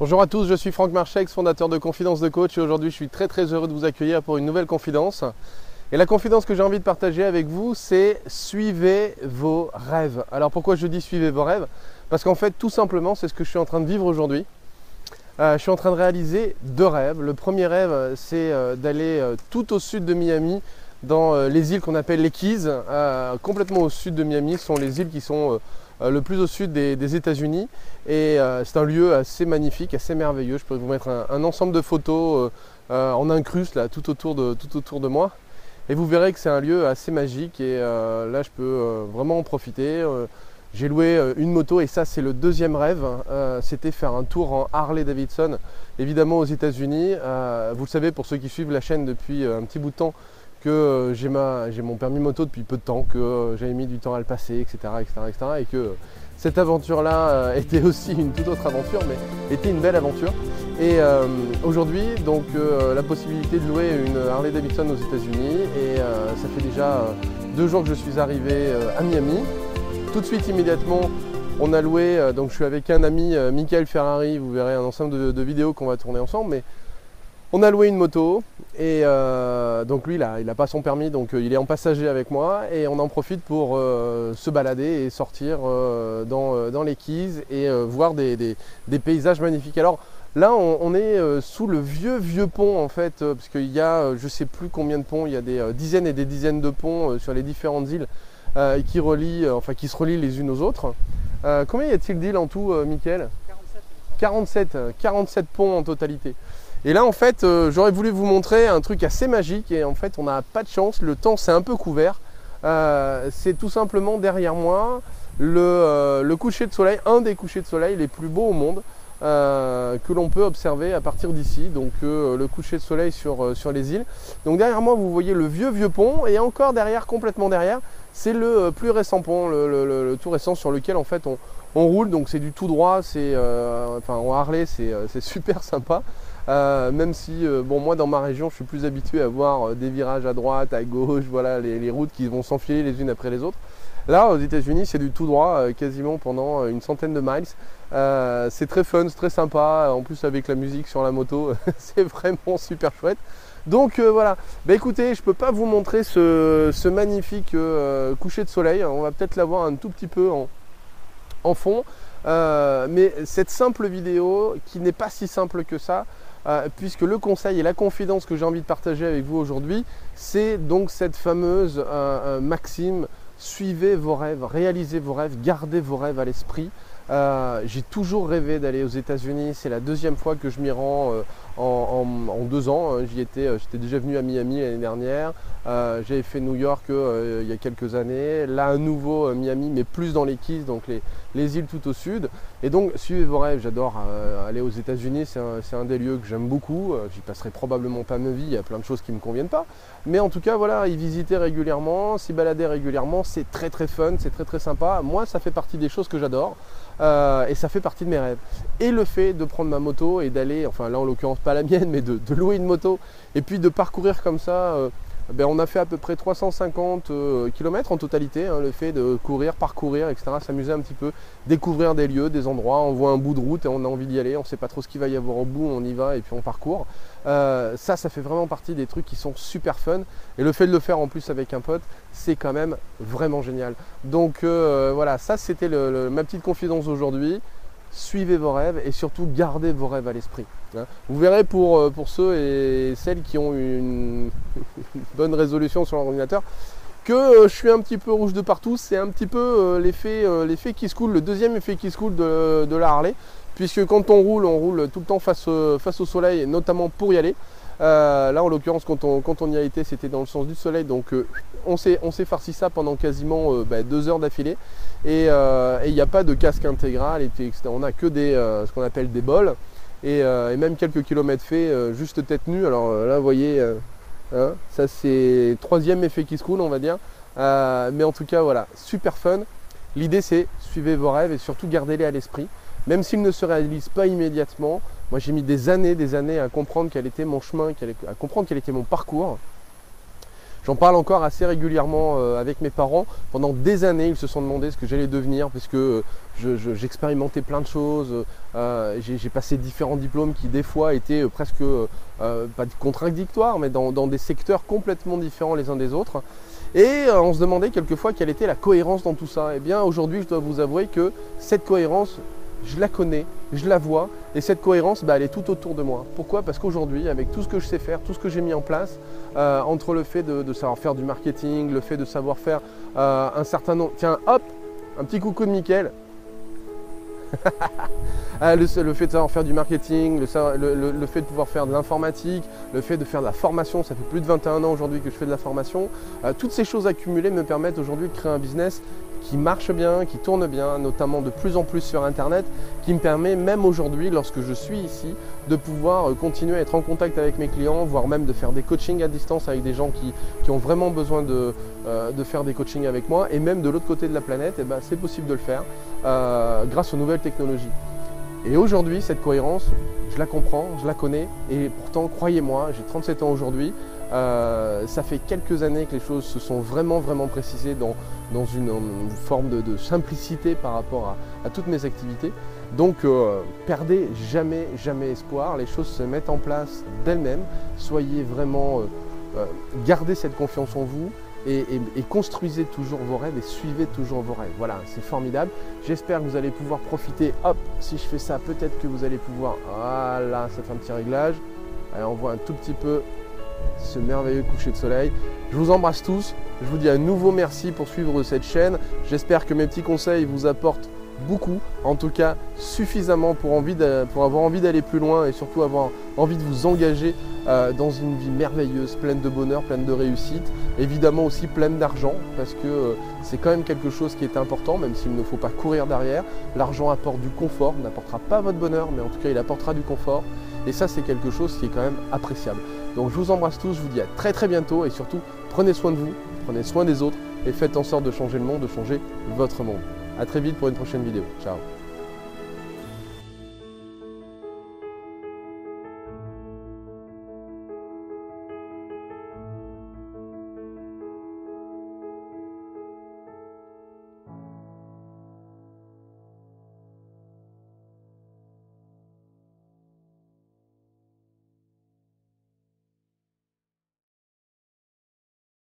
Bonjour à tous, je suis Franck Marchex, fondateur de Confidence de Coach et aujourd'hui je suis très très heureux de vous accueillir pour une nouvelle confidence. Et la confidence que j'ai envie de partager avec vous, c'est suivez vos rêves. Alors pourquoi je dis suivez vos rêves Parce qu'en fait tout simplement c'est ce que je suis en train de vivre aujourd'hui. Euh, je suis en train de réaliser deux rêves. Le premier rêve c'est euh, d'aller euh, tout au sud de Miami dans les îles qu'on appelle les Keys. complètement au sud de Miami ce sont les îles qui sont le plus au sud des, États-Unis. Et euh, c'est un lieu assez magnifique, assez merveilleux. Je pourrais vous mettre un, ensemble de photos euh, en incruste là, tout, autour de, moi. Et vous verrez que c'est un lieu assez magique et là je peux vraiment en profiter. J'ai loué une moto et ça c'est le deuxième rêve. C'était faire un tour en Harley Davidson, évidemment aux États-Unis. vous le savez pour ceux qui suivent la chaîne depuis un petit bout de temps, que euh, j'ai mon permis moto depuis peu de temps, que euh, j'avais mis du temps à le passer, etc. etc., et que cette aventure-là euh, était aussi une toute autre aventure, mais était une belle aventure. Et aujourd'hui, donc la possibilité de louer une Harley Davidson aux États-Unis, et ça fait déjà deux jours que je suis arrivé à Miami. Tout de suite, immédiatement, on a loué, donc je suis avec un ami, Michael Ferrari, vous verrez un ensemble de, de vidéos qu'on va tourner ensemble, mais on a loué une moto et euh, donc lui il n'a pas son permis donc euh, il est en passager avec moi et on en profite pour euh, se balader et sortir dans, les quilles et voir des, paysages magnifiques. Alors là on, est sous le vieux vieux pont en fait parce qu'il y a je sais plus combien de ponts, il y a des dizaines et des dizaines de ponts sur les différentes îles qui, relient, enfin, qui se relient les unes aux autres. combien y a-t-il d'îles en tout Mickaël? 47, 47 ponts en totalité. Et là, en fait, euh, j'aurais voulu vous montrer un truc assez magique et en fait, on n'a pas de chance. Le temps s'est un peu couvert. Euh, c'est tout simplement derrière moi euh, le, coucher de soleil, un des couchers de soleil les plus beaux au monde. que l'on peut observer à partir d'ici, donc le coucher de soleil sur, sur les îles. Donc derrière moi, vous voyez le vieux vieux pont, et encore derrière, complètement derrière, c'est le plus récent pont, le, tout récent sur lequel en fait on, roule. Donc c'est du tout droit, c'est enfin en Harley, c'est super sympa. Euh, même si, euh, bon, moi dans ma région, je suis plus habitué à voir euh, des virages à droite, à gauche, voilà, les, routes qui vont s'enfiler les unes après les autres. Là, aux États-Unis, c'est du tout droit, quasiment pendant une centaine de miles. c'est très fun, c'est très sympa. En plus, avec la musique sur la moto, c'est vraiment super chouette. Donc voilà, bah, écoutez, je peux pas vous montrer ce, magnifique coucher de soleil. On va peut-être l'avoir un tout petit peu en fond. mais cette simple vidéo, qui n'est pas si simple que ça, euh, puisque le conseil et la confidence que j'ai envie de partager avec vous aujourd'hui, c'est donc cette fameuse euh, euh, maxime suivez vos rêves, réalisez vos rêves, gardez vos rêves à l'esprit. j'ai toujours rêvé d'aller aux États-Unis. C'est la deuxième fois que je m'y rends en, deux ans. Hein. J'y étais, j'étais déjà venu à Miami l'année dernière. J'avais fait New York il y a quelques années. Là, à nouveau Miami, mais plus dans les Keys, donc les, les îles tout au sud. Et donc, suivez vos rêves. J'adore euh, aller aux États-Unis. C'est un, des lieux que j'aime beaucoup. Euh, j'y passerai probablement pas ma vie. Il y a plein de choses qui me conviennent pas. Mais en tout cas, voilà, y visiter régulièrement, s'y balader régulièrement, c'est très très fun, c'est très très sympa. Moi, ça fait partie des choses que j'adore. Euh, et ça fait partie de mes rêves. Et le fait de prendre ma moto et d'aller, enfin là en l'occurrence la mienne, mais de, louer une moto et puis de parcourir comme ça ben, on a fait à peu près 350 euh, km en totalité, hein, le fait de courir, parcourir, etc., s'amuser un petit peu, découvrir des lieux, des endroits, on voit un bout de route et on a envie d'y aller, on sait pas trop ce qu'il va y avoir au bout, on y va et puis on parcourt. Euh, ça, ça fait vraiment partie des trucs qui sont super fun. Et le fait de le faire en plus avec un pote, c'est quand même vraiment génial. Donc euh, voilà, ça c'était ma petite confidence aujourd'hui suivez vos rêves et surtout gardez vos rêves à l'esprit. Hein. Vous verrez pour, euh, pour ceux et celles qui ont une, bonne résolution sur l'ordinateur que euh, je suis un petit peu rouge de partout. C'est un petit peu euh, l'effet, qui se coule, le deuxième effet qui se coule de, de, la Harley. Puisque quand on roule, on roule tout le temps face, au soleil, notamment pour y aller. là, en l'occurrence, quand on, y a été, c'était dans le sens du soleil. Donc, on s'est farci ça pendant quasiment bah, deux heures d'affilée. Euh, et il n'y a pas de casque intégral, on a que euh, ce qu'on appelle des bols, et, euh, même quelques kilomètres faits juste tête nue. Alors là, vous voyez, hein, ça c'est troisième effet qui se coule, on va dire. mais en tout cas, voilà, super fun. L'idée c'est suivez vos rêves et surtout gardez-les à l'esprit. Même s'ils ne se réalisent pas immédiatement, moi j'ai mis des années, des années à comprendre quel était mon chemin, à comprendre quel était mon parcours. J'en parle encore assez régulièrement euh, avec mes parents. Pendant des années, ils se sont demandé ce que j'allais devenir, puisque euh, j'expérimentais plein de choses. Euh, j'ai passé différents diplômes qui, des fois, étaient presque pas contradictoires, mais dans, des secteurs complètement différents les uns des autres. Et on se demandait quelquefois quelle était la cohérence dans tout ça. Eh bien, aujourd'hui, je dois vous avouer que cette cohérence, je la connais, je la vois, et cette cohérence, bah, elle est tout autour de moi. Pourquoi? Parce qu'aujourd'hui, avec tout ce que je sais faire, tout ce que j'ai mis en place, euh, entre le fait de, savoir faire du marketing, le fait de savoir faire euh, un certain nombre... Tiens, hop, un petit coucou de Mickaël. Ah, le, fait de savoir faire du marketing, le, fait de pouvoir faire de l'informatique, le fait de faire de la formation, ça fait plus de 21 ans aujourd'hui que je fais de la formation. Euh, toutes ces choses accumulées me permettent aujourd'hui de créer un business qui marche bien, qui tourne bien, notamment de plus en plus sur Internet, qui me permet même aujourd'hui, lorsque je suis ici, de pouvoir euh, continuer à être en contact avec mes clients, voire même de faire des coachings à distance avec des gens qui, ont vraiment besoin de, euh, de, faire des coachings avec moi. Et même de l'autre côté de la planète, eh ben, c'est possible de le faire euh, grâce aux nouvelles technologies. Et aujourd'hui, cette cohérence, je la comprends, je la connais, et pourtant, croyez-moi, j'ai 37 ans aujourd'hui, euh, ça fait quelques années que les choses se sont vraiment, vraiment précisées dans, dans une, forme de, simplicité par rapport à, toutes mes activités. Donc, euh, perdez jamais, jamais espoir, les choses se mettent en place d'elles-mêmes, soyez vraiment, euh, gardez cette confiance en vous, et, construisez toujours vos rêves et suivez toujours vos rêves. Voilà, c'est formidable. J'espère que vous allez pouvoir profiter. Hop, si je fais ça, peut-être que vous allez pouvoir. Voilà, ça fait un petit réglage. Allez, on voit un tout petit peu ce merveilleux coucher de soleil. Je vous embrasse tous. Je vous dis un nouveau merci pour suivre cette chaîne. J'espère que mes petits conseils vous apportent beaucoup, en tout cas suffisamment pour, avoir envie d'aller plus loin et surtout avoir envie de vous engager euh, dans une vie merveilleuse, pleine de bonheur, pleine de réussite, évidemment aussi pleine d'argent, parce que euh, c'est quand même quelque chose qui est important, même s'il ne faut pas courir derrière. L'argent apporte du confort, n'apportera pas votre bonheur, mais en tout cas il apportera du confort, et ça c'est quelque chose qui est quand même appréciable. Donc je vous embrasse tous, je vous dis à très très bientôt, et surtout prenez soin de vous, prenez soin des autres, et faites en sorte de changer le monde, de changer votre monde. A très vite pour une prochaine vidéo. Ciao